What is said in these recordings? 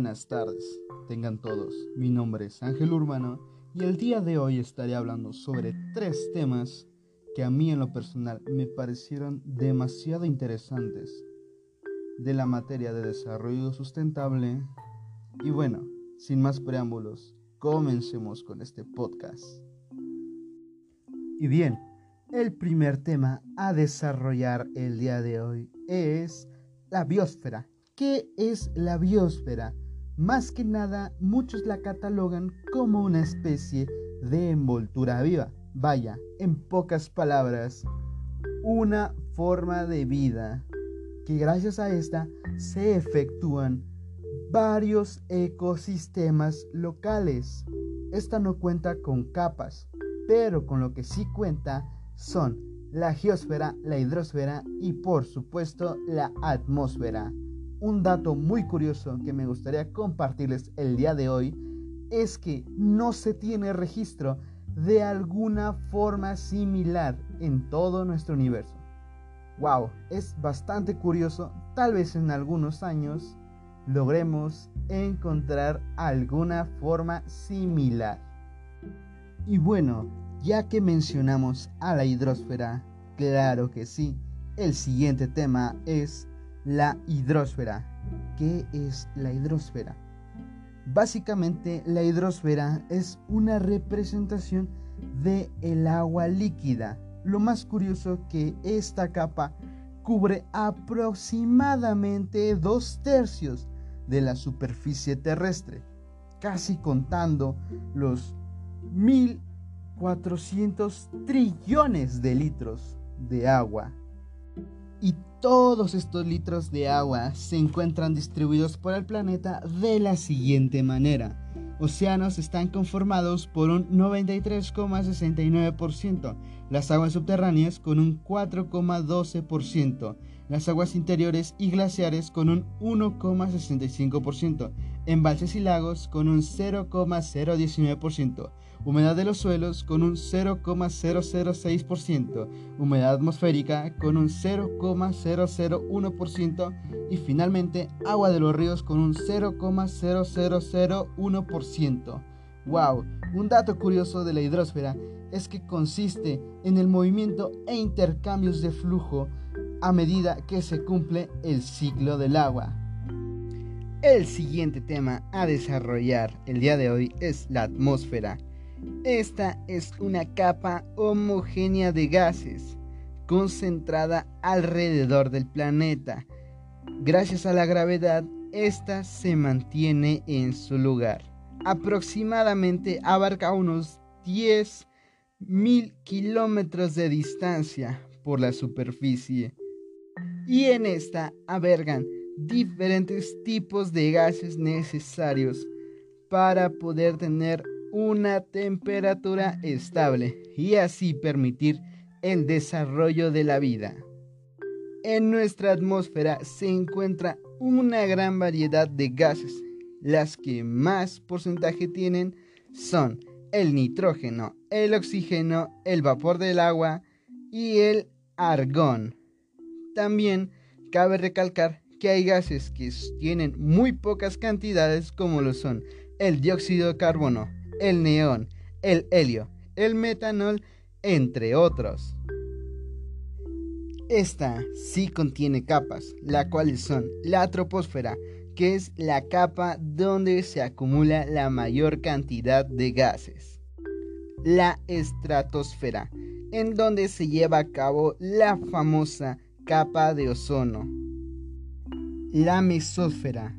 buenas tardes, tengan todos. Mi nombre es Ángel Urbano y el día de hoy estaré hablando sobre tres temas que a mí en lo personal me parecieron demasiado interesantes de la materia de desarrollo sustentable. Y bueno, sin más preámbulos, comencemos con este podcast. Y bien, el primer tema a desarrollar el día de hoy es la biosfera ¿Qué es la biosfera? Más que nada, muchos la catalogan como una especie de envoltura viva. Vaya, en pocas palabras, una forma de vida que gracias a esta se efectúan varios ecosistemas locales. Esta no cuenta con capas, pero con lo que sí cuenta son la geosfera, la hidrosfera y por supuesto la atmósfera. Un dato muy curioso que me gustaría compartirles el día de hoy es que no se tiene registro de alguna forma similar en todo nuestro universo. Wow, es bastante curioso. Tal vez en algunos años logremos encontrar alguna forma similar. Y bueno, ya que mencionamos a la hidrosfera, claro que sí, el siguiente tema es la hidrosfera. ¿Qué es la hidrosfera? Básicamente la hidrosfera es una representación de el agua líquida. Lo más curioso que esta capa cubre aproximadamente dos tercios de la superficie terrestre, casi contando los 1.400 trillones de litros de agua. Y todos estos litros de agua se encuentran distribuidos por el planeta de la siguiente manera. Océanos están conformados por un 93,69%, las aguas subterráneas con un 4,12%, las aguas interiores y glaciares con un 1,65%, embalses y lagos con un 0,019%, humedad de los suelos con un 0,006%, humedad atmosférica con un 0,001% y finalmente agua de los ríos con un 0,0001%. ¡Wow! Un dato curioso de la hidrosfera es que consiste en el movimiento e intercambios de flujo a medida que se cumple el ciclo del agua. El siguiente tema a desarrollar el día de hoy es la atmósfera. Esta es una capa homogénea de gases concentrada alrededor del planeta. Gracias a la gravedad, esta se mantiene en su lugar. Aproximadamente abarca unos 10 mil kilómetros de distancia por la superficie. Y en esta albergan diferentes tipos de gases necesarios para poder tener una temperatura estable y así permitir el desarrollo de la vida. En nuestra atmósfera se encuentra una gran variedad de gases. Las que más porcentaje tienen son el nitrógeno, el oxígeno, el vapor del agua y el argón. También cabe recalcar que hay gases que tienen muy pocas cantidades como lo son el dióxido de carbono, el neón, el helio, el metanol, entre otros. Esta sí contiene capas, las cuales son la troposfera, que es la capa donde se acumula la mayor cantidad de gases. La estratosfera, en donde se lleva a cabo la famosa capa de ozono. La mesósfera,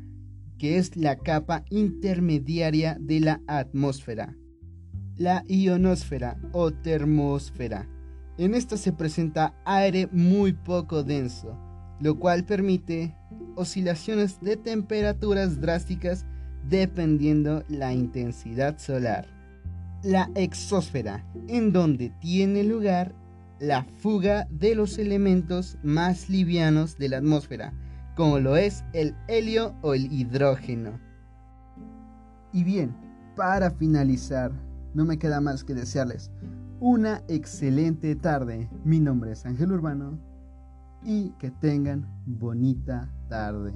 que es la capa intermediaria de la atmósfera. La ionosfera o termosfera. En esta se presenta aire muy poco denso, lo cual permite oscilaciones de temperaturas drásticas dependiendo la intensidad solar. La exósfera, en donde tiene lugar la fuga de los elementos más livianos de la atmósfera, como lo es el helio o el hidrógeno. Y bien, para finalizar, no me queda más que desearles una excelente tarde. Mi nombre es Ángel Urbano y que tengan bonita tarde.